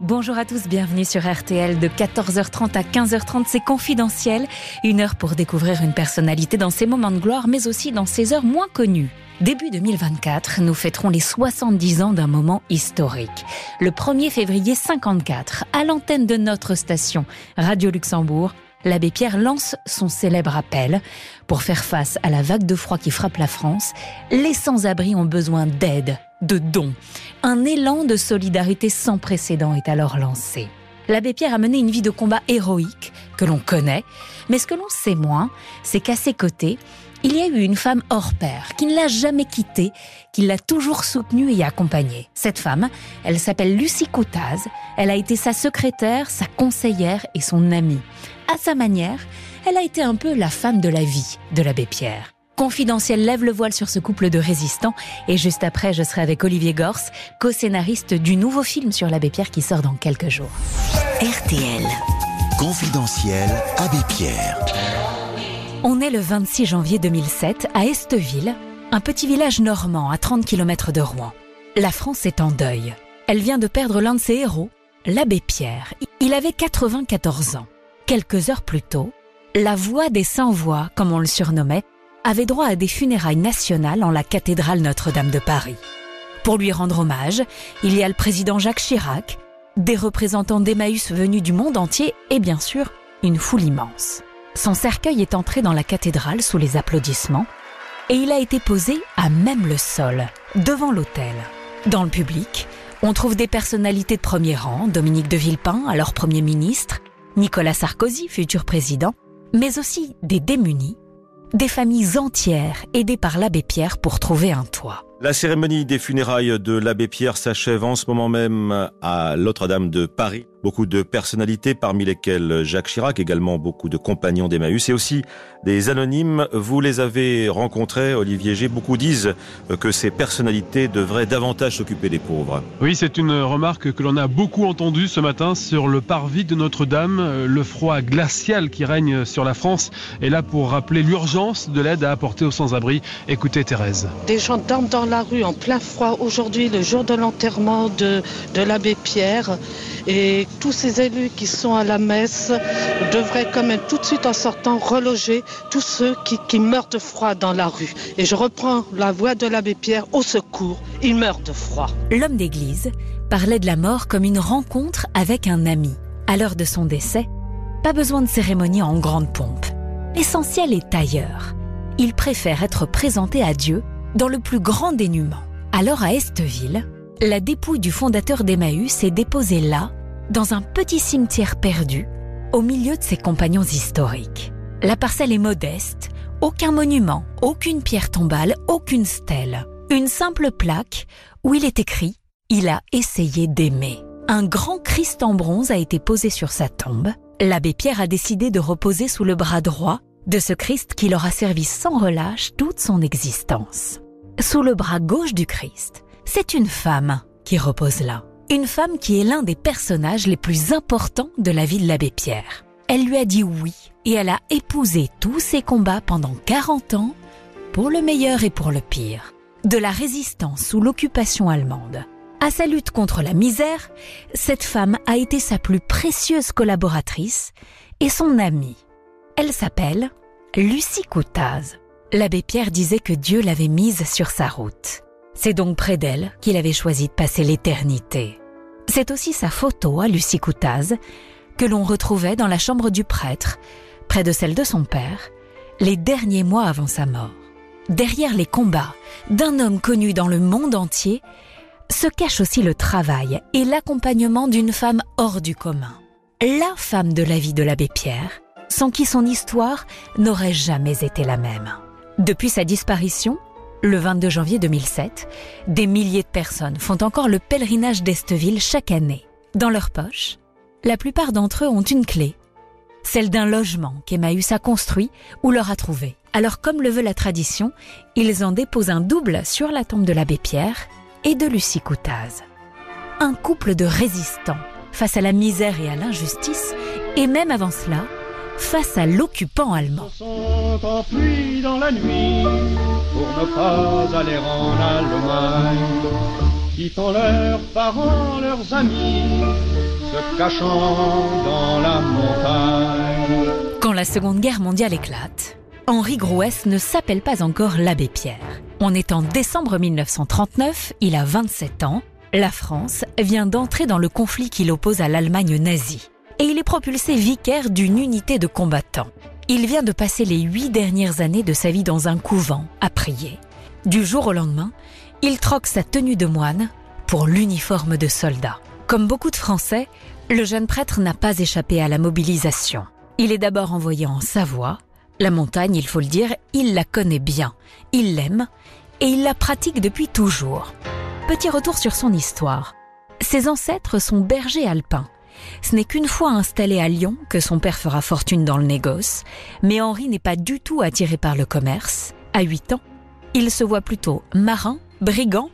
Bonjour à tous, bienvenue sur RTL de 14h30 à 15h30, c'est confidentiel, une heure pour découvrir une personnalité dans ses moments de gloire mais aussi dans ses heures moins connues. Début 2024, nous fêterons les 70 ans d'un moment historique. Le 1er février 54, à l'antenne de notre station Radio Luxembourg, l'abbé Pierre lance son célèbre appel. Pour faire face à la vague de froid qui frappe la France, les sans-abri ont besoin d'aide, de dons. Un élan de solidarité sans précédent est alors lancé. L'abbé Pierre a mené une vie de combat héroïque que l'on connaît, mais ce que l'on sait moins, c'est qu'à ses côtés, il y a eu une femme hors pair qui ne l'a jamais quitté, qui l'a toujours soutenue et accompagnée. Cette femme, elle s'appelle Lucie Coutaz. Elle a été sa secrétaire, sa conseillère et son amie. À sa manière, elle a été un peu la femme de la vie de l'abbé Pierre. Confidentiel lève le voile sur ce couple de résistants et juste après, je serai avec Olivier Gors, co-scénariste du nouveau film sur l'abbé Pierre qui sort dans quelques jours. RTL. Confidentiel Abbé Pierre. On est le 26 janvier 2007 à Esteville, un petit village normand à 30 km de Rouen. La France est en deuil. Elle vient de perdre l'un de ses héros, l'abbé Pierre. Il avait 94 ans. Quelques heures plus tôt, la voix des sans-voix, comme on le surnommait, avait droit à des funérailles nationales en la cathédrale Notre-Dame de Paris. Pour lui rendre hommage, il y a le président Jacques Chirac, des représentants d'Emmaüs venus du monde entier et bien sûr une foule immense. Son cercueil est entré dans la cathédrale sous les applaudissements et il a été posé à même le sol, devant l'autel. Dans le public, on trouve des personnalités de premier rang, Dominique de Villepin, alors Premier ministre, Nicolas Sarkozy, futur président, mais aussi des démunis, des familles entières aidées par l'abbé Pierre pour trouver un toit. La cérémonie des funérailles de l'abbé Pierre s'achève en ce moment même à Notre-Dame de Paris. Beaucoup de personnalités, parmi lesquelles Jacques Chirac, également beaucoup de compagnons d'Emmaüs et aussi des anonymes. Vous les avez rencontrés, Olivier G. Beaucoup disent que ces personnalités devraient davantage s'occuper des pauvres. Oui, c'est une remarque que l'on a beaucoup entendue ce matin sur le parvis de Notre-Dame. Le froid glacial qui règne sur la France est là pour rappeler l'urgence de l'aide à apporter aux sans-abri. Écoutez Thérèse. Des gens dorment dans la rue en plein froid aujourd'hui, le jour de l'enterrement de, de l'abbé Pierre. Et tous ces élus qui sont à la messe devraient quand même tout de suite en sortant reloger tous ceux qui, meurent de froid dans la rue. Et je reprends la voix de l'abbé Pierre au secours, il meurt de froid. L'homme d'église parlait de la mort comme une rencontre avec un ami. À l'heure de son décès, pas besoin de cérémonie en grande pompe. L'essentiel est ailleurs. Il préfère être présenté à Dieu dans le plus grand dénuement. Alors à Esteville, la dépouille du fondateur d'Emmaüs est déposée là, dans un petit cimetière perdu, au milieu de ses compagnons historiques. La parcelle est modeste, aucun monument, aucune pierre tombale, aucune stèle. Une simple plaque où il est écrit Il a essayé d'aimer. Un grand Christ en bronze a été posé sur sa tombe. L'abbé Pierre a décidé de reposer sous le bras droit de ce Christ qui leur a servi sans relâche toute son existence. Sous le bras gauche du Christ, c'est une femme qui repose là. Une femme qui est l'un des personnages les plus importants de la vie de l'abbé Pierre. Elle lui a dit oui et elle a épousé tous ses combats pendant 40 ans, pour le meilleur et pour le pire. De la résistance sous l'occupation allemande à sa lutte contre la misère, cette femme a été sa plus précieuse collaboratrice et son amie. Elle s'appelle Lucie Coutaz. L'abbé Pierre disait que Dieu l'avait mise sur sa route. C'est donc près d'elle qu'il avait choisi de passer l'éternité. C'est aussi sa photo à Lucie Coutaz que l'on retrouvait dans la chambre du prêtre, près de celle de son père, les derniers mois avant sa mort. Derrière les combats d'un homme connu dans le monde entier, se cache aussi le travail et l'accompagnement d'une femme hors du commun. La femme de la vie de l'abbé Pierre, sans qui son histoire n'aurait jamais été la même. Depuis sa disparition, le 22 janvier 2007, des milliers de personnes font encore le pèlerinage d'Esteville chaque année. Dans leur poche, la plupart d'entre eux ont une clé, celle d'un logement qu'Emmaüs a construit ou leur a trouvé. Alors comme le veut la tradition, ils en déposent un double sur la tombe de l'abbé Pierre et de Lucie Coutaz. Un couple de résistants face à la misère et à l'injustice, et même avant cela, face à l'occupant allemand. sont enfuis dans la nuit pour ne pas aller en Allemagne, quittant leurs parents, leurs amis, cachant dans la montagne. Quand la Seconde Guerre mondiale éclate, Henri Grouès ne s'appelle pas encore l'abbé Pierre. On est en décembre 1939, il a 27 ans, la France vient d'entrer dans le conflit qui l'oppose à l'Allemagne nazie. Et il est propulsé vicaire d'une unité de combattants. Il vient de passer les huit dernières années de sa vie dans un couvent, à prier. Du jour au lendemain, il troque sa tenue de moine pour l'uniforme de soldat. Comme beaucoup de Français, le jeune prêtre n'a pas échappé à la mobilisation. Il est d'abord envoyé en Savoie. La montagne, il faut le dire, il la connaît bien. Il l'aime et il la pratique depuis toujours. Petit retour sur son histoire. Ses ancêtres sont bergers alpins. Ce n'est qu'une fois installé à Lyon que son père fera fortune dans le négoce, mais Henri n'est pas du tout attiré par le commerce. À 8 ans, il se voit plutôt marin, brigand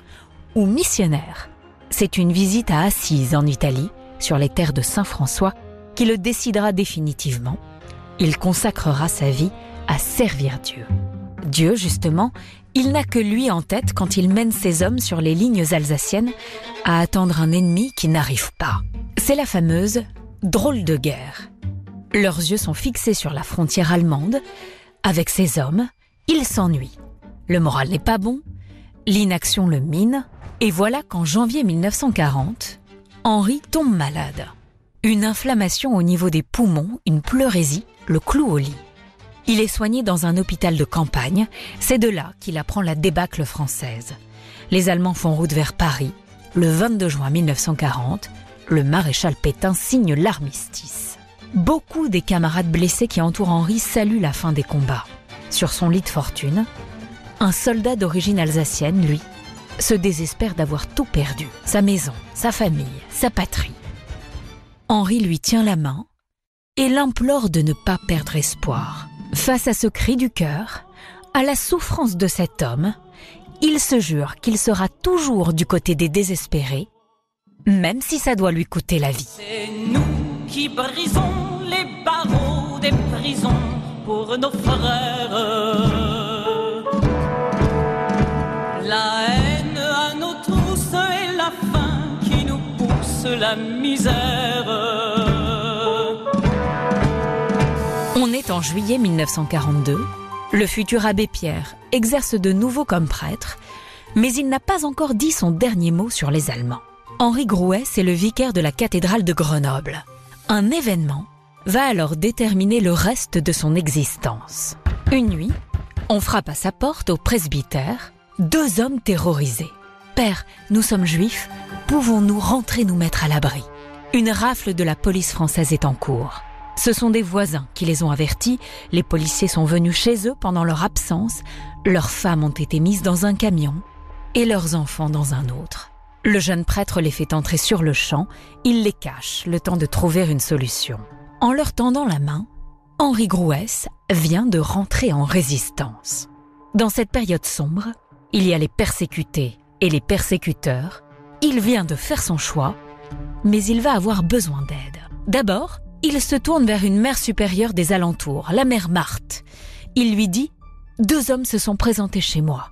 ou missionnaire. C'est une visite à Assise en Italie, sur les terres de Saint-François, qui le décidera définitivement. Il consacrera sa vie à servir Dieu. Dieu, justement, il n'a que lui en tête quand il mène ses hommes sur les lignes alsaciennes à attendre un ennemi qui n'arrive pas. C'est la fameuse drôle de guerre. Leurs yeux sont fixés sur la frontière allemande. Avec ses hommes, il s'ennuie. Le moral n'est pas bon, l'inaction le mine, et voilà qu'en janvier 1940, Henri tombe malade. Une inflammation au niveau des poumons, une pleurésie, le cloue au lit. Il est soigné dans un hôpital de campagne. C'est de là qu'il apprend la débâcle française. Les Allemands font route vers Paris. Le 22 juin 1940, le maréchal Pétain signe l'armistice. Beaucoup des camarades blessés qui entourent Henri saluent la fin des combats. Sur son lit de fortune, un soldat d'origine alsacienne, lui, se désespère d'avoir tout perdu, sa maison, sa famille, sa patrie. Henri lui tient la main et l'implore de ne pas perdre espoir. Face à ce cri du cœur, à la souffrance de cet homme, il se jure qu'il sera toujours du côté des désespérés, même si ça doit lui coûter la vie. C'est nous qui brisons les barreaux des prisons pour nos frères. La haine à nos trousses et la faim qui nous pousse la misère. On est en juillet 1942. Le futur abbé Pierre exerce de nouveau comme prêtre, mais il n'a pas encore dit son dernier mot sur les Allemands. Henri Grouès est le vicaire de la cathédrale de Grenoble. Un événement va alors déterminer le reste de son existence. Une nuit, on frappe à sa porte au presbytère, deux hommes terrorisés. Père, nous sommes juifs, pouvons-nous rentrer nous mettre à l'abri? Une rafle de la police française est en cours. Ce sont des voisins qui les ont avertis, les policiers sont venus chez eux pendant leur absence, leurs femmes ont été mises dans un camion et leurs enfants dans un autre. Le jeune prêtre les fait entrer sur le champ, il les cache, le temps de trouver une solution. En leur tendant la main, Henri Grouès vient de rentrer en résistance. Dans cette période sombre, il y a les persécutés et les persécuteurs. Il vient de faire son choix, mais il va avoir besoin d'aide. D'abord, il se tourne vers une mère supérieure des alentours, la mère Marthe. Il lui dit Deux hommes se sont présentés chez moi.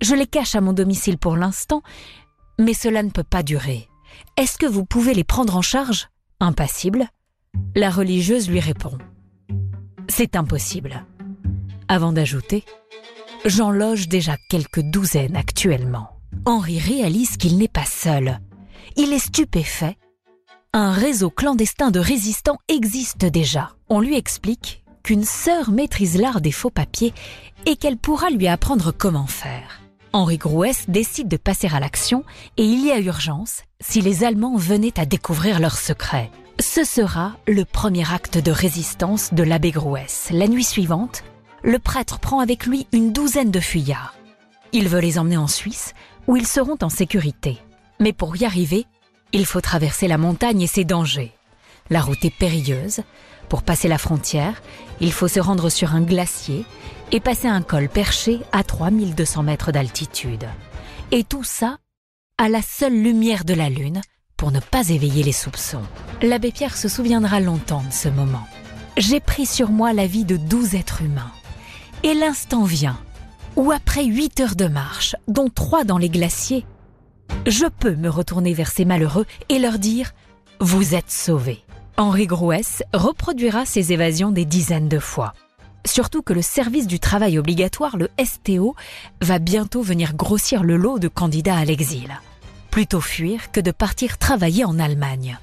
Je les cache à mon domicile pour l'instant, mais cela ne peut pas durer. Est-ce que vous pouvez les prendre en charge? Impassible. La religieuse lui répond C'est impossible. Avant d'ajouter J'en loge déjà quelques douzaines actuellement. Henri réalise qu'il n'est pas seul. Il est stupéfait un réseau clandestin de résistants existe déjà. On lui explique qu'une sœur maîtrise l'art des faux papiers et qu'elle pourra lui apprendre comment faire. Henri Grouès décide de passer à l'action et il y a urgence si les Allemands venaient à découvrir leurs secrets. Ce sera le premier acte de résistance de l'abbé Grouès. La nuit suivante, le prêtre prend avec lui une douzaine de fuyards. Il veut les emmener en Suisse où ils seront en sécurité. Mais pour y arriver, il faut traverser la montagne et ses dangers. La route est périlleuse. Pour passer la frontière, il faut se rendre sur un glacier et passer un col perché à 3200 mètres d'altitude. Et tout ça à la seule lumière de la lune pour ne pas éveiller les soupçons. L'abbé Pierre se souviendra longtemps de ce moment. J'ai pris sur moi la vie de douze êtres humains. Et l'instant vient où après huit heures de marche, dont trois dans les glaciers, je peux me retourner vers ces malheureux et leur dire vous êtes sauvé. Henri Grouès reproduira ses évasions des dizaines de fois. Surtout que le service du travail obligatoire, le STO, va bientôt venir grossir le lot de candidats à l'exil. Plutôt fuir que de partir travailler en Allemagne.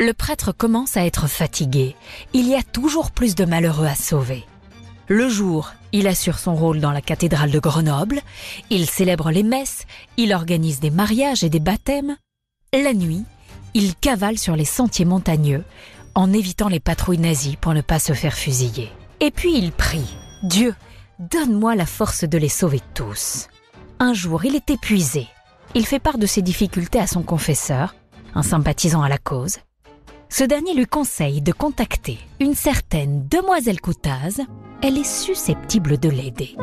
Le prêtre commence à être fatigué. Il y a toujours plus de malheureux à sauver. Le jour, il assure son rôle dans la cathédrale de Grenoble, il célèbre les messes, il organise des mariages et des baptêmes. La nuit, il cavale sur les sentiers montagneux, en évitant les patrouilles nazies pour ne pas se faire fusiller. Et puis il prie, Dieu, donne-moi la force de les sauver tous. Un jour, il est épuisé. Il fait part de ses difficultés à son confesseur, un sympathisant à la cause. Ce dernier lui conseille de contacter une certaine demoiselle Coutaz. Elle est susceptible de l'aider.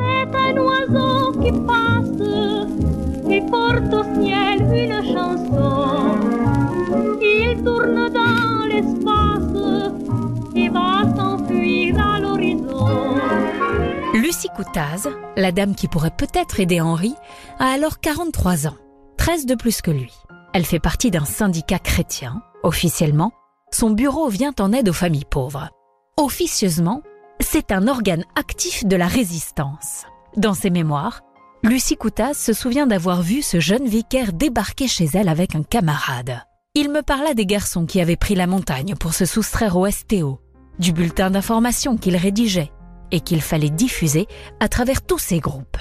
Lucie Coutaz, la dame qui pourrait peut-être aider Henri, a alors 43 ans, 13 de plus que lui. Elle fait partie d'un syndicat chrétien. Officiellement, son bureau vient en aide aux familles pauvres. Officieusement, c'est un organe actif de la résistance. Dans ses mémoires, Lucie Coutaz se souvient d'avoir vu ce jeune vicaire débarquer chez elle avec un camarade. Il me parla des garçons qui avaient pris la montagne pour se soustraire au STO, du bulletin d'information qu'il rédigeait et qu'il fallait diffuser à travers tous ces groupes.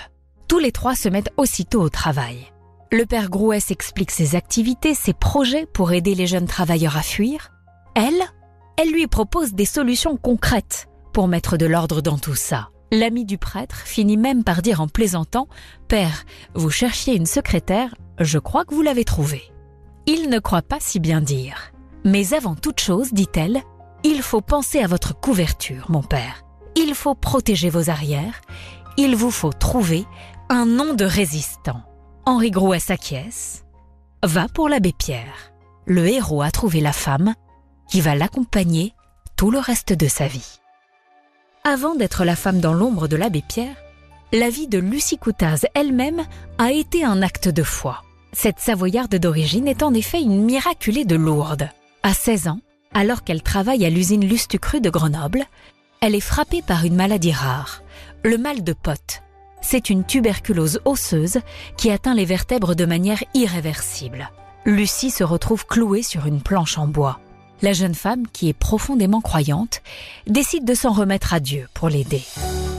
Tous les trois se mettent aussitôt au travail. Le père Grouès explique ses activités, ses projets pour aider les jeunes travailleurs à fuir. Elle, elle lui propose des solutions concrètes pour mettre de l'ordre dans tout ça. L'ami du prêtre finit même par dire en plaisantant Père, vous cherchiez une secrétaire, je crois que vous l'avez trouvée. Il ne croit pas si bien dire. Mais avant toute chose, dit-elle, il faut penser à votre couverture, mon père. Il faut protéger vos arrières. Il vous faut trouver un nom de résistant. Henri Grouet s'acquiesce, va pour l'abbé Pierre. Le héros a trouvé la femme qui va l'accompagner tout le reste de sa vie. Avant d'être la femme dans l'ombre de l'abbé Pierre, la vie de Lucie Coutaz elle-même a été un acte de foi. Cette Savoyarde d'origine est en effet une miraculée de Lourdes. À 16 ans, alors qu'elle travaille à l'usine Lustucru de Grenoble, elle est frappée par une maladie rare, le mal de Potte. C'est une tuberculose osseuse qui atteint les vertèbres de manière irréversible. Lucie se retrouve clouée sur une planche en bois. La jeune femme, qui est profondément croyante, décide de s'en remettre à Dieu pour l'aider.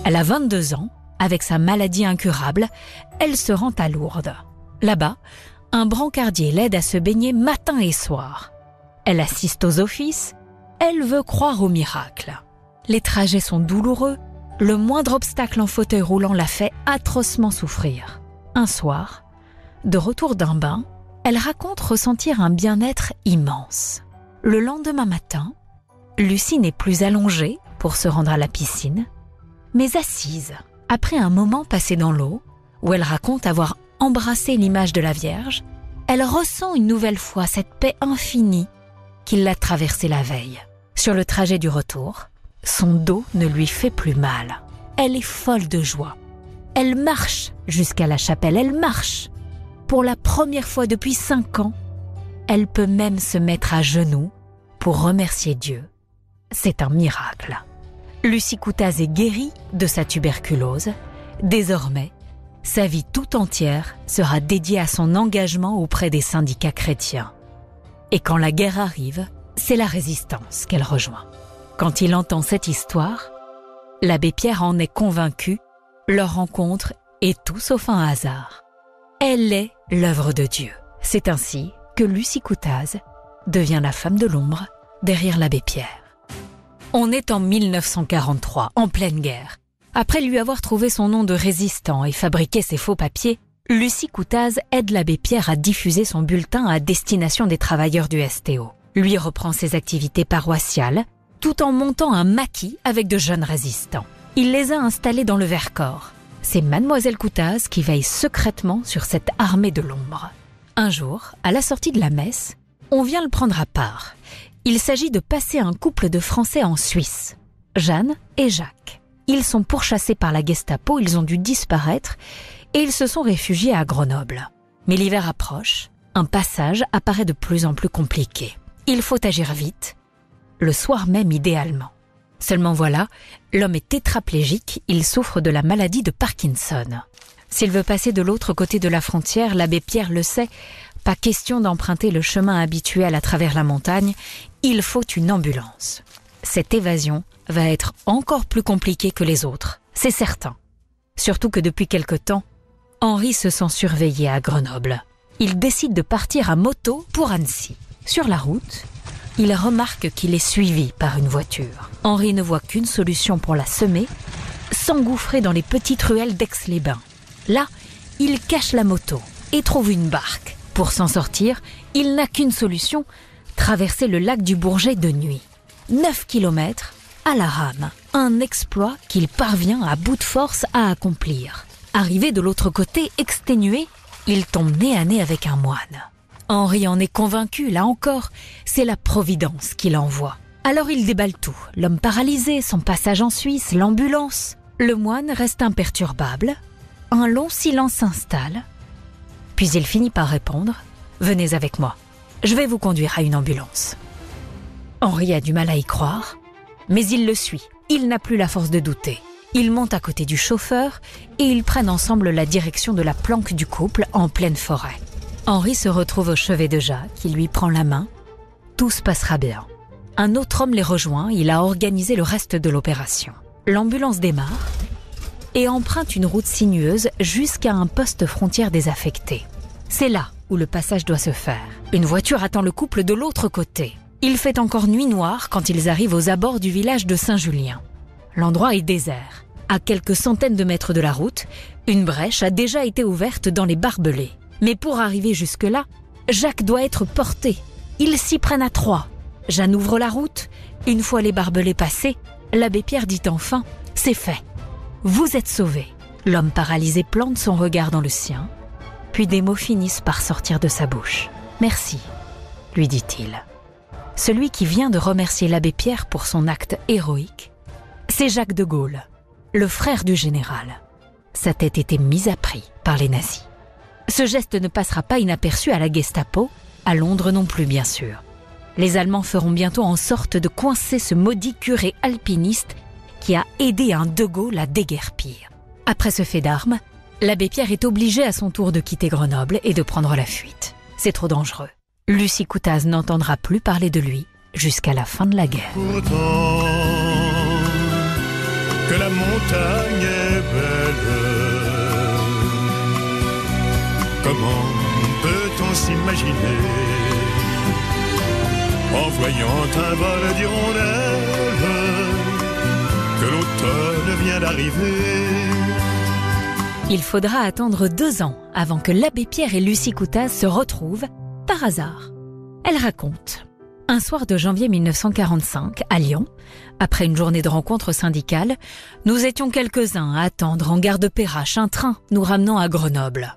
Elle a 22 ans, avec sa maladie incurable, elle se rend à Lourdes. Là-bas, un brancardier l'aide à se baigner matin et soir. Elle assiste aux offices, elle veut croire au miracle. Les trajets sont douloureux, le moindre obstacle en fauteuil roulant la fait atrocement souffrir. Un soir, de retour d'un bain, elle raconte ressentir un bien-être immense. Le lendemain matin, Lucie n'est plus allongée pour se rendre à la piscine, mais assise, après un moment passé dans l'eau, où elle raconte avoir embrassé l'image de la Vierge, elle ressent une nouvelle fois cette paix infinie qui l'a traversée la veille. Sur le trajet du retour, son dos ne lui fait plus mal. Elle est folle de joie. Elle marche jusqu'à la chapelle, elle marche. Pour la première fois depuis cinq ans, elle peut même se mettre à genoux pour remercier Dieu. C'est un miracle. Lucie Coutaz est guérie de sa tuberculose. Désormais, sa vie tout entière sera dédiée à son engagement auprès des syndicats chrétiens. Et quand la guerre arrive, c'est la résistance qu'elle rejoint. Quand il entend cette histoire, l'abbé Pierre en est convaincu, leur rencontre est tout sauf un hasard. Elle est l'œuvre de Dieu. C'est ainsi que Lucie Coutaz devient la femme de l'ombre derrière l'abbé Pierre. On est en 1943, en pleine guerre. Après lui avoir trouvé son nom de résistant et fabriqué ses faux papiers, Lucie Coutaz aide l'abbé Pierre à diffuser son bulletin à destination des travailleurs du STO. Lui reprend ses activités paroissiales tout en montant un maquis avec de jeunes résistants. Il les a installés dans le Vercors. C'est mademoiselle Coutaz qui veille secrètement sur cette armée de l'ombre. Un jour, à la sortie de la messe, on vient le prendre à part. Il s'agit de passer un couple de Français en Suisse, Jeanne et Jacques. Ils sont pourchassés par la Gestapo, ils ont dû disparaître et ils se sont réfugiés à Grenoble. Mais l'hiver approche, un passage apparaît de plus en plus compliqué. Il faut agir vite, le soir même idéalement. Seulement voilà, l'homme est tétraplégique, il souffre de la maladie de Parkinson. S'il veut passer de l'autre côté de la frontière, l'abbé Pierre le sait, pas question d'emprunter le chemin habituel à travers la montagne, il faut une ambulance. Cette évasion va être encore plus compliquée que les autres, c'est certain. Surtout que depuis quelque temps, Henri se sent surveillé à Grenoble. Il décide de partir à moto pour Annecy. Sur la route, il remarque qu'il est suivi par une voiture. Henri ne voit qu'une solution pour la semer, s'engouffrer dans les petites ruelles d'Aix-les-Bains. Là, il cache la moto et trouve une barque. Pour s'en sortir, il n'a qu'une solution, traverser le lac du Bourget de nuit. 9 kilomètres à la rame. Un exploit qu'il parvient à bout de force à accomplir. Arrivé de l'autre côté, exténué, il tombe nez à nez avec un moine. Henri en est convaincu, là encore, c'est la Providence qui l'envoie. Alors il déballe tout, l'homme paralysé, son passage en Suisse, l'ambulance. Le moine reste imperturbable. Un long silence s'installe. Puis il finit par répondre ⁇ Venez avec moi, je vais vous conduire à une ambulance. Henri a du mal à y croire, mais il le suit. Il n'a plus la force de douter. Ils montent à côté du chauffeur et ils prennent ensemble la direction de la planque du couple en pleine forêt. Henri se retrouve au chevet de Jacques, qui lui prend la main. Tout se passera bien. Un autre homme les rejoint, il a organisé le reste de l'opération. L'ambulance démarre et emprunte une route sinueuse jusqu'à un poste frontière désaffecté. C'est là où le passage doit se faire. Une voiture attend le couple de l'autre côté. Il fait encore nuit noire quand ils arrivent aux abords du village de Saint-Julien. L'endroit est désert. À quelques centaines de mètres de la route, une brèche a déjà été ouverte dans les barbelés. Mais pour arriver jusque-là, Jacques doit être porté. Ils s'y prennent à trois. Jeanne ouvre la route. Une fois les barbelés passés, l'abbé Pierre dit enfin C'est fait. Vous êtes sauvé. L'homme paralysé plante son regard dans le sien, puis des mots finissent par sortir de sa bouche. Merci, lui dit-il. Celui qui vient de remercier l'abbé Pierre pour son acte héroïque, c'est Jacques de Gaulle, le frère du général. Sa tête était mise à prix par les nazis. Ce geste ne passera pas inaperçu à la Gestapo, à Londres non plus bien sûr. Les Allemands feront bientôt en sorte de coincer ce maudit curé alpiniste qui a aidé un De Gaulle à déguerpir. Après ce fait d'armes, l'abbé Pierre est obligé à son tour de quitter Grenoble et de prendre la fuite. C'est trop dangereux. Lucie Coutaz n'entendra plus parler de lui jusqu'à la fin de la guerre. Que la montagne est belle. Comment peut-on s'imaginer en voyant un vol d'hirondelles que l'automne vient d'arriver Il faudra attendre deux ans avant que l'abbé Pierre et Lucie Coutaz se retrouvent par hasard. Elle raconte. Un soir de janvier 1945, à Lyon, après une journée de rencontres syndicales, nous étions quelques-uns à attendre en gare de Perrache un train nous ramenant à Grenoble.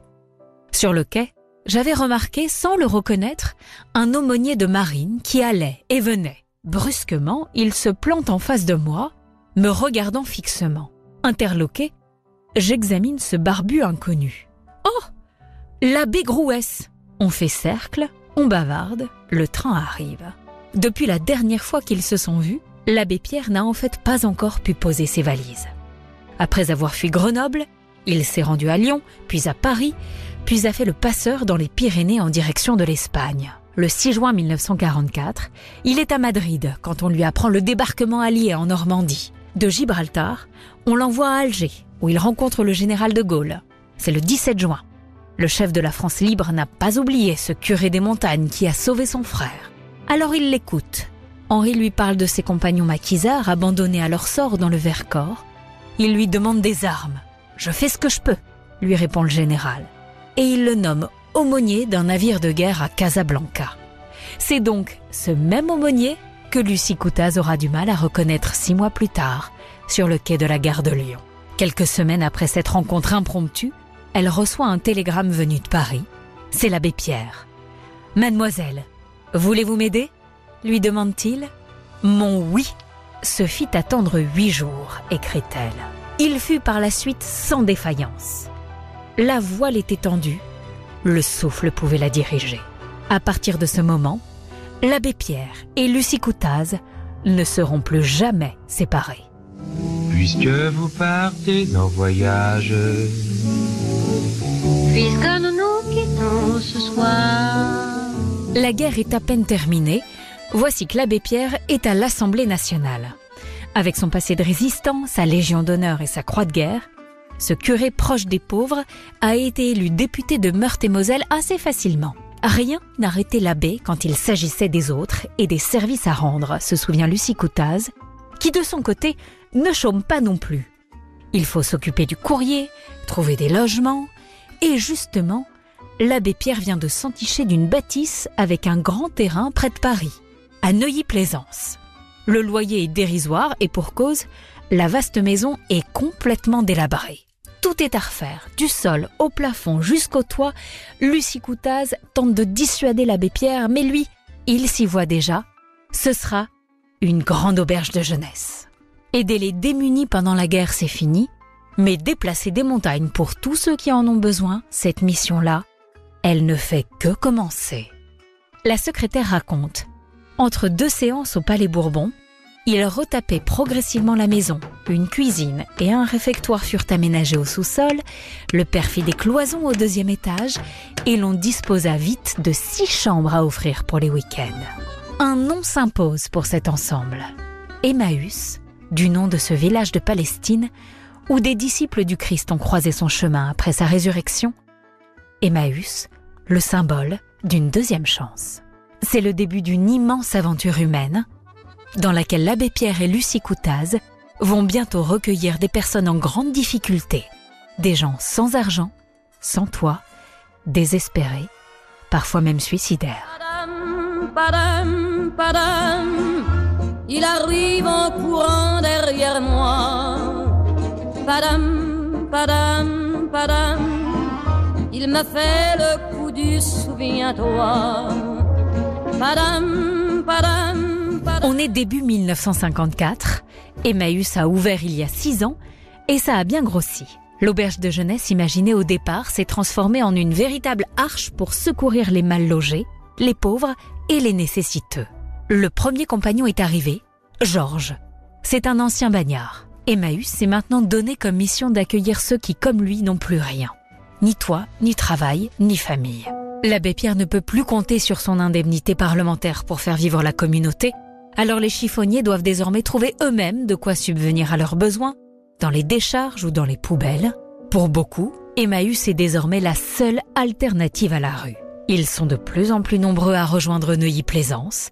Sur le quai, j'avais remarqué, sans le reconnaître, un aumônier de marine qui allait et venait. Brusquement, il se plante en face de moi, me regardant fixement. Interloqué, j'examine ce barbu inconnu. Oh L'abbé Grouès On fait cercle, on bavarde, le train arrive. Depuis la dernière fois qu'ils se sont vus, l'abbé Pierre n'a en fait pas encore pu poser ses valises. Après avoir fui Grenoble, il s'est rendu à Lyon, puis à Paris, puis a fait le passeur dans les Pyrénées en direction de l'Espagne. Le 6 juin 1944, il est à Madrid quand on lui apprend le débarquement allié en Normandie. De Gibraltar, on l'envoie à Alger, où il rencontre le général de Gaulle. C'est le 17 juin. Le chef de la France libre n'a pas oublié ce curé des montagnes qui a sauvé son frère. Alors il l'écoute. Henri lui parle de ses compagnons maquisards abandonnés à leur sort dans le Vercors. Il lui demande des armes. Je fais ce que je peux, lui répond le général. Et il le nomme aumônier d'un navire de guerre à Casablanca. C'est donc ce même aumônier que Lucie Coutaz aura du mal à reconnaître six mois plus tard, sur le quai de la gare de Lyon. Quelques semaines après cette rencontre impromptue, elle reçoit un télégramme venu de Paris. C'est l'abbé Pierre. Mademoiselle, voulez-vous m'aider? lui demande-t-il. Mon oui se fit attendre huit jours, écrit-elle. Il fut par la suite sans défaillance. La voile était tendue, le souffle pouvait la diriger. À partir de ce moment, L'abbé Pierre et Lucie Coutaz ne seront plus jamais séparés. Puisque vous partez en voyage, Puisque nous nous quittons ce soir, La guerre est à peine terminée. Voici que l'abbé Pierre est à l'Assemblée nationale. Avec son passé de résistant, sa légion d'honneur et sa croix de guerre, ce curé proche des pauvres a été élu député de Meurthe-et-Moselle assez facilement. Rien n'arrêtait l'abbé quand il s'agissait des autres et des services à rendre, se souvient Lucie Coutaz, qui de son côté ne chôme pas non plus. Il faut s'occuper du courrier, trouver des logements, et justement, l'abbé Pierre vient de s'enticher d'une bâtisse avec un grand terrain près de Paris, à Neuilly-Plaisance. Le loyer est dérisoire et pour cause, la vaste maison est complètement délabrée. Tout est à refaire, du sol au plafond jusqu'au toit. Lucie Coutaz tente de dissuader l'abbé Pierre, mais lui, il s'y voit déjà. Ce sera une grande auberge de jeunesse. Aider les démunis pendant la guerre, c'est fini. Mais déplacer des montagnes pour tous ceux qui en ont besoin, cette mission-là, elle ne fait que commencer. La secrétaire raconte. Entre deux séances au Palais Bourbon, il retapait progressivement la maison. Une cuisine et un réfectoire furent aménagés au sous-sol, le père fit des cloisons au deuxième étage et l'on disposa vite de six chambres à offrir pour les week-ends. Un nom s'impose pour cet ensemble. Emmaüs, du nom de ce village de Palestine où des disciples du Christ ont croisé son chemin après sa résurrection. Emmaüs, le symbole d'une deuxième chance. C'est le début d'une immense aventure humaine dans laquelle l'abbé Pierre et Lucie Coutaz vont bientôt recueillir des personnes en grande difficulté, des gens sans argent, sans toit, désespérés, parfois même suicidaires. Padam, padam, padam, il arrive en courant derrière moi. Padam, padam, padam, il m'a fait le coup du souviens-toi. Padam, padam. On est début 1954, Emmaüs a ouvert il y a six ans et ça a bien grossi. L'auberge de jeunesse imaginée au départ s'est transformée en une véritable arche pour secourir les mal logés, les pauvres et les nécessiteux. Le premier compagnon est arrivé, Georges. C'est un ancien bagnard. Emmaüs s'est maintenant donné comme mission d'accueillir ceux qui, comme lui, n'ont plus rien. Ni toit, ni travail, ni famille. L'abbé Pierre ne peut plus compter sur son indemnité parlementaire pour faire vivre la communauté, alors les chiffonniers doivent désormais trouver eux-mêmes de quoi subvenir à leurs besoins, dans les décharges ou dans les poubelles. Pour beaucoup, Emmaüs est désormais la seule alternative à la rue. Ils sont de plus en plus nombreux à rejoindre Neuilly-Plaisance.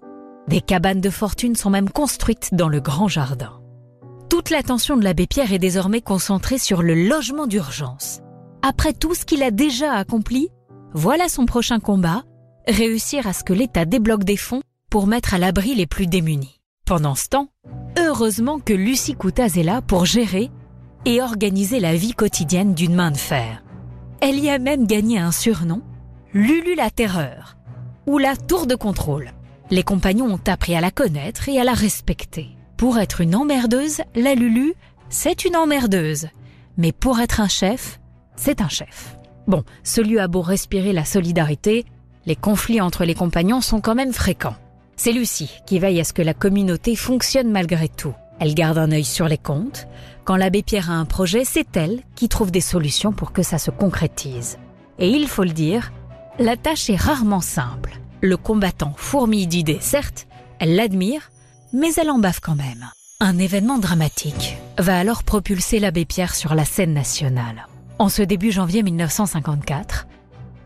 Des cabanes de fortune sont même construites dans le grand jardin. Toute l'attention de l'abbé Pierre est désormais concentrée sur le logement d'urgence. Après tout ce qu'il a déjà accompli, voilà son prochain combat, réussir à ce que l'État débloque des fonds pour mettre à l'abri les plus démunis. Pendant ce temps, heureusement que Lucie Coutaz est là pour gérer et organiser la vie quotidienne d'une main de fer. Elle y a même gagné un surnom, Lulu la Terreur, ou la Tour de Contrôle. Les compagnons ont appris à la connaître et à la respecter. Pour être une emmerdeuse, la Lulu, c'est une emmerdeuse. Mais pour être un chef, c'est un chef. Bon, ce lieu a beau respirer la solidarité, les conflits entre les compagnons sont quand même fréquents. C'est Lucie qui veille à ce que la communauté fonctionne malgré tout. Elle garde un œil sur les comptes. Quand l'abbé Pierre a un projet, c'est elle qui trouve des solutions pour que ça se concrétise. Et il faut le dire, la tâche est rarement simple. Le combattant fourmille d'idées, certes, elle l'admire, mais elle en bave quand même. Un événement dramatique va alors propulser l'abbé Pierre sur la scène nationale. En ce début janvier 1954,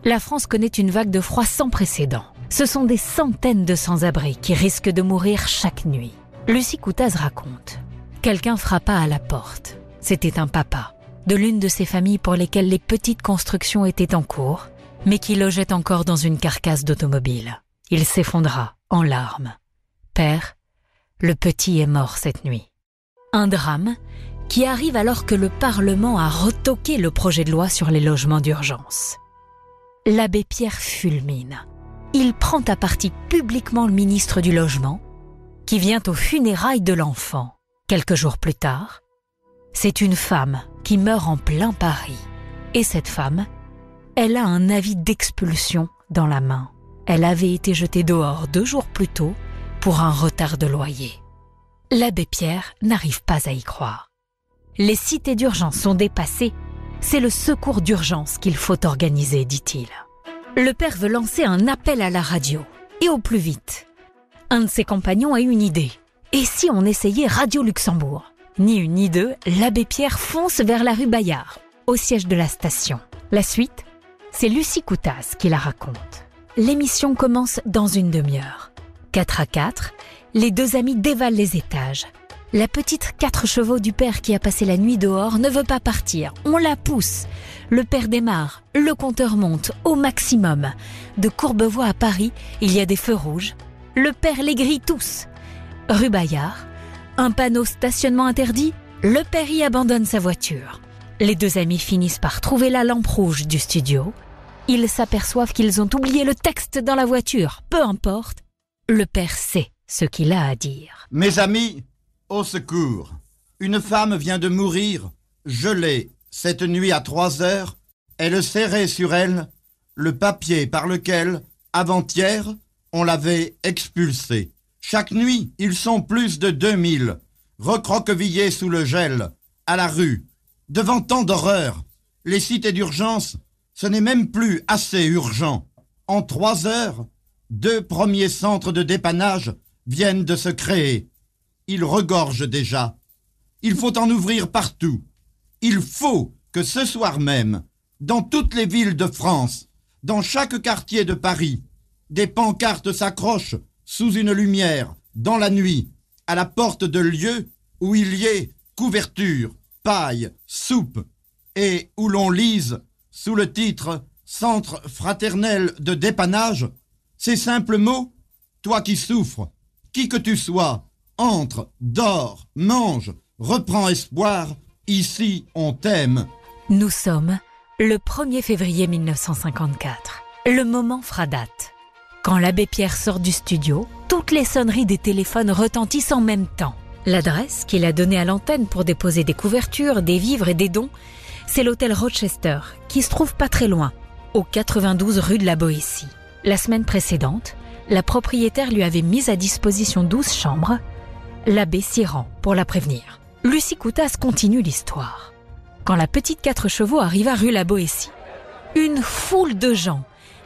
la France connaît une vague de froid sans précédent. Ce sont des centaines de sans-abri qui risquent de mourir chaque nuit. Lucie Coutaz raconte. Quelqu'un frappa à la porte. C'était un papa, de l'une de ces familles pour lesquelles les petites constructions étaient en cours, mais qui logeait encore dans une carcasse d'automobile. Il s'effondra, en larmes. Père, le petit est mort cette nuit. Un drame qui arrive alors que le Parlement a retoqué le projet de loi sur les logements d'urgence. L'abbé Pierre fulmine. Il prend à partie publiquement le ministre du Logement, qui vient aux funérailles de l'enfant. Quelques jours plus tard, c'est une femme qui meurt en plein Paris. Et cette femme, elle a un avis d'expulsion dans la main. Elle avait été jetée dehors deux jours plus tôt pour un retard de loyer. L'abbé Pierre n'arrive pas à y croire. Les cités d'urgence sont dépassées. C'est le secours d'urgence qu'il faut organiser, dit-il. Le père veut lancer un appel à la radio, et au plus vite. Un de ses compagnons a une idée. Et si on essayait Radio Luxembourg? Ni une ni deux, l'abbé Pierre fonce vers la rue Bayard, au siège de la station. La suite, c'est Lucie Coutas qui la raconte. L'émission commence dans une demi-heure. 4 à 4, les deux amis dévalent les étages. La petite quatre chevaux du père qui a passé la nuit dehors ne veut pas partir. On la pousse. Le père démarre. Le compteur monte au maximum. De Courbevoie à Paris, il y a des feux rouges. Le père les grille tous. Rue Bayard, un panneau stationnement interdit. Le père y abandonne sa voiture. Les deux amis finissent par trouver la lampe rouge du studio. Ils s'aperçoivent qu'ils ont oublié le texte dans la voiture. Peu importe. Le père sait ce qu'il a à dire. Mes amis, au secours. Une femme vient de mourir, gelée, cette nuit à trois heures. Elle serrait sur elle le papier par lequel, avant-hier, on l'avait expulsée. Chaque nuit, ils sont plus de deux mille, recroquevillés sous le gel, à la rue, devant tant d'horreurs. Les cités d'urgence, ce n'est même plus assez urgent. En trois heures, deux premiers centres de dépannage viennent de se créer. Ils regorgent déjà. Il faut en ouvrir partout. Il faut que ce soir même, dans toutes les villes de France, dans chaque quartier de Paris, des pancartes s'accrochent sous une lumière, dans la nuit, à la porte de lieux où il y ait couverture, paille, soupe, et où l'on lise, sous le titre Centre fraternel de dépannage, ces simples mots Toi qui souffres, qui que tu sois, entre, dors, mange, reprends espoir, ici on t'aime. Nous sommes le 1er février 1954. Le moment fera date. Quand l'abbé Pierre sort du studio, toutes les sonneries des téléphones retentissent en même temps. L'adresse qu'il a donnée à l'antenne pour déposer des couvertures, des vivres et des dons, c'est l'hôtel Rochester, qui se trouve pas très loin, au 92 rue de la Boétie. La semaine précédente, la propriétaire lui avait mis à disposition 12 chambres. L'abbé s'y rend pour la prévenir. Lucie Coutas continue l'histoire. Quand la petite quatre chevaux arriva rue la Boétie, une foule de gens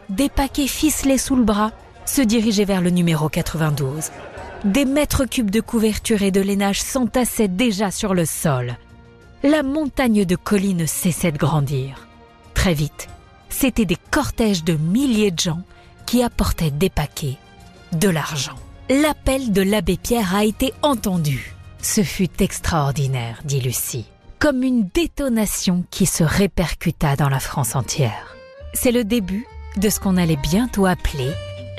des paquets ficelés sous le bras, se dirigeaient vers le numéro 92. Des mètres cubes de couverture et de lainage s'entassaient déjà sur le sol. La montagne de collines cessait de grandir. Très vite, c'étaient des cortèges de milliers de gens qui apportaient des paquets, de l'argent. L'appel de l'abbé Pierre a été entendu. Ce fut extraordinaire, dit Lucie, comme une détonation qui se répercuta dans la France entière. C'est le début de ce qu'on allait bientôt appeler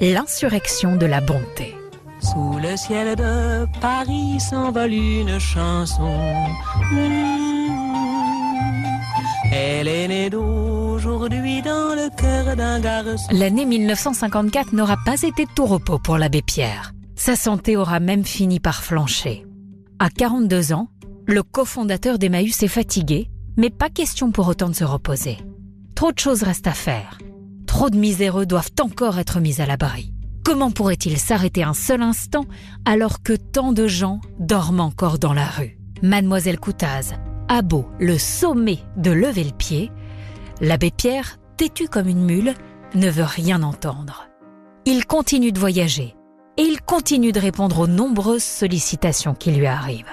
l'insurrection de la bonté. Sous le ciel de Paris s'envole une chanson. Elle est née d'aujourd'hui dans le cœur d'un garçon. L'année 1954 n'aura pas été tout repos pour l'abbé Pierre. Sa santé aura même fini par flancher. À 42 ans, le cofondateur d'Emmaüs est fatigué, mais pas question pour autant de se reposer. Trop de choses restent à faire. Trop de miséreux doivent encore être mis à l'abri. Comment pourrait-il s'arrêter un seul instant alors que tant de gens dorment encore dans la rue? Mademoiselle Coutaz a beau le sommet de lever le pied, l'abbé Pierre, têtu comme une mule, ne veut rien entendre. Il continue de voyager et il continue de répondre aux nombreuses sollicitations qui lui arrivent.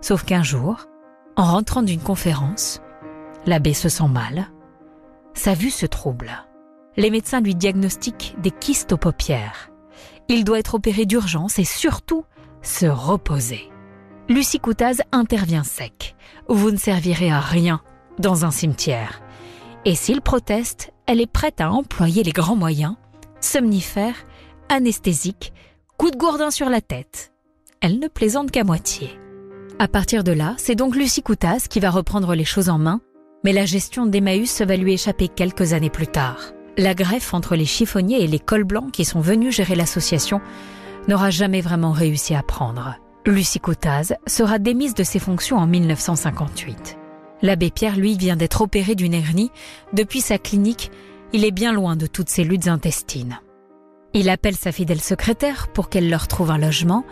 Sauf qu'un jour, en rentrant d'une conférence, l'abbé se sent mal, sa vue se trouble les médecins lui diagnostiquent des kystes aux paupières. Il doit être opéré d'urgence et surtout se reposer. Lucie Coutaz intervient sec. Vous ne servirez à rien dans un cimetière. Et s'il proteste, elle est prête à employer les grands moyens, somnifères, anesthésiques, coup de gourdin sur la tête. Elle ne plaisante qu'à moitié. À partir de là, c'est donc Lucie Coutaz qui va reprendre les choses en main, mais la gestion d'Emmaüs va lui échapper quelques années plus tard. La greffe entre les chiffonniers et les cols blancs qui sont venus gérer l'association n'aura jamais vraiment réussi à prendre. Lucie Coutaz sera démise de ses fonctions en 1958. L'abbé Pierre, lui, vient d'être opéré d'une hernie. Depuis sa clinique, il est bien loin de toutes ces luttes intestines. Il appelle sa fidèle secrétaire pour qu'elle leur trouve un logement.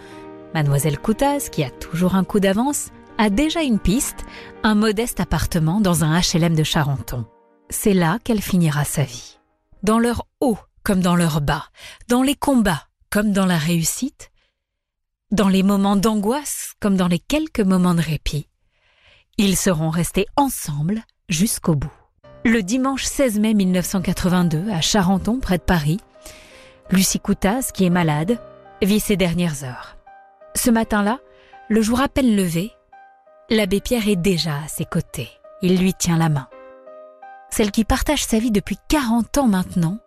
Mademoiselle Coutaz, qui a toujours un coup d'avance, a déjà une piste, un modeste appartement dans un HLM de Charenton. C'est là qu'elle finira sa vie. Dans leur haut comme dans leur bas, dans les combats comme dans la réussite, dans les moments d'angoisse comme dans les quelques moments de répit. Ils seront restés ensemble jusqu'au bout. Le dimanche 16 mai 1982, à Charenton, près de Paris, Lucie Coutaz, qui est malade, vit ses dernières heures. Ce matin-là, le jour à peine levé, l'abbé Pierre est déjà à ses côtés. Il lui tient la main. Celle qui partage sa vie depuis 40 ans maintenant,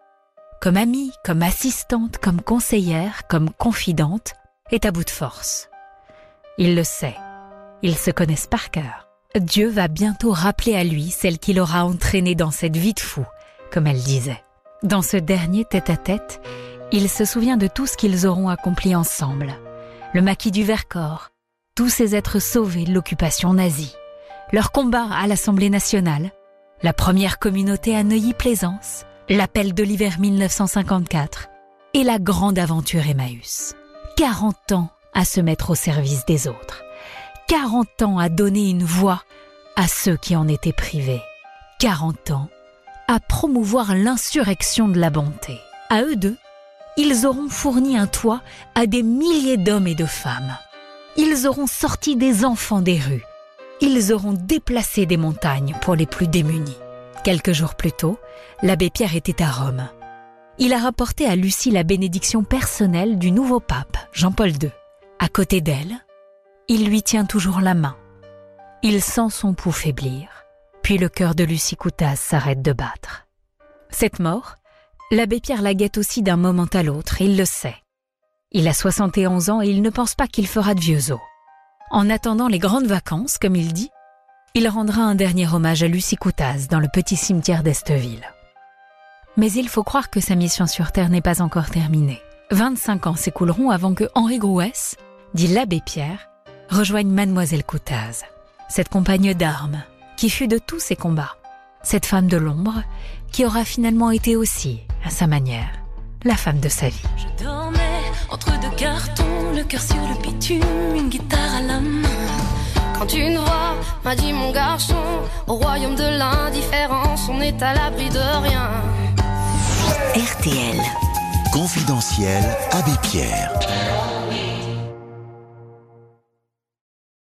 comme amie, comme assistante, comme conseillère, comme confidente, est à bout de force. Il le sait. Ils se connaissent par cœur. Dieu va bientôt rappeler à lui celle qu'il aura entraînée dans cette vie de fou, comme elle disait. Dans ce dernier tête-à-tête, il se souvient de tout ce qu'ils auront accompli ensemble. Le maquis du Vercors, tous ces êtres sauvés de l'occupation nazie, leur combat à l'Assemblée nationale, la première communauté à Neuilly-Plaisance, l'appel de l'hiver 1954 et la grande aventure Emmaüs. 40 ans à se mettre au service des autres. 40 ans à donner une voix à ceux qui en étaient privés. 40 ans à promouvoir l'insurrection de la bonté. À eux deux, ils auront fourni un toit à des milliers d'hommes et de femmes. Ils auront sorti des enfants des rues. Ils auront déplacé des montagnes pour les plus démunis. Quelques jours plus tôt, l'abbé Pierre était à Rome. Il a rapporté à Lucie la bénédiction personnelle du nouveau pape, Jean-Paul II. À côté d'elle, il lui tient toujours la main. Il sent son pouls faiblir, puis le cœur de Lucie Coutaz s'arrête de battre. Cette mort, l'abbé Pierre la guette aussi d'un moment à l'autre, il le sait. Il a 71 ans et il ne pense pas qu'il fera de vieux os. En attendant les grandes vacances, comme il dit, il rendra un dernier hommage à Lucie Coutaz dans le petit cimetière d'Esteville. Mais il faut croire que sa mission sur Terre n'est pas encore terminée. 25 ans s'écouleront avant que Henri Grouès, dit l'abbé Pierre, rejoigne Mademoiselle Coutaz, cette compagne d'armes qui fut de tous ses combats, cette femme de l'ombre qui aura finalement été aussi, à sa manière, la femme de sa vie. Je dormais entre deux cartons, le cœur sur le bitume, une guitare à la main. Quand une voix m'a dit mon garçon, au royaume de l'indifférence, on est à l'abri de rien. RTL. Confidentiel Abbé Pierre.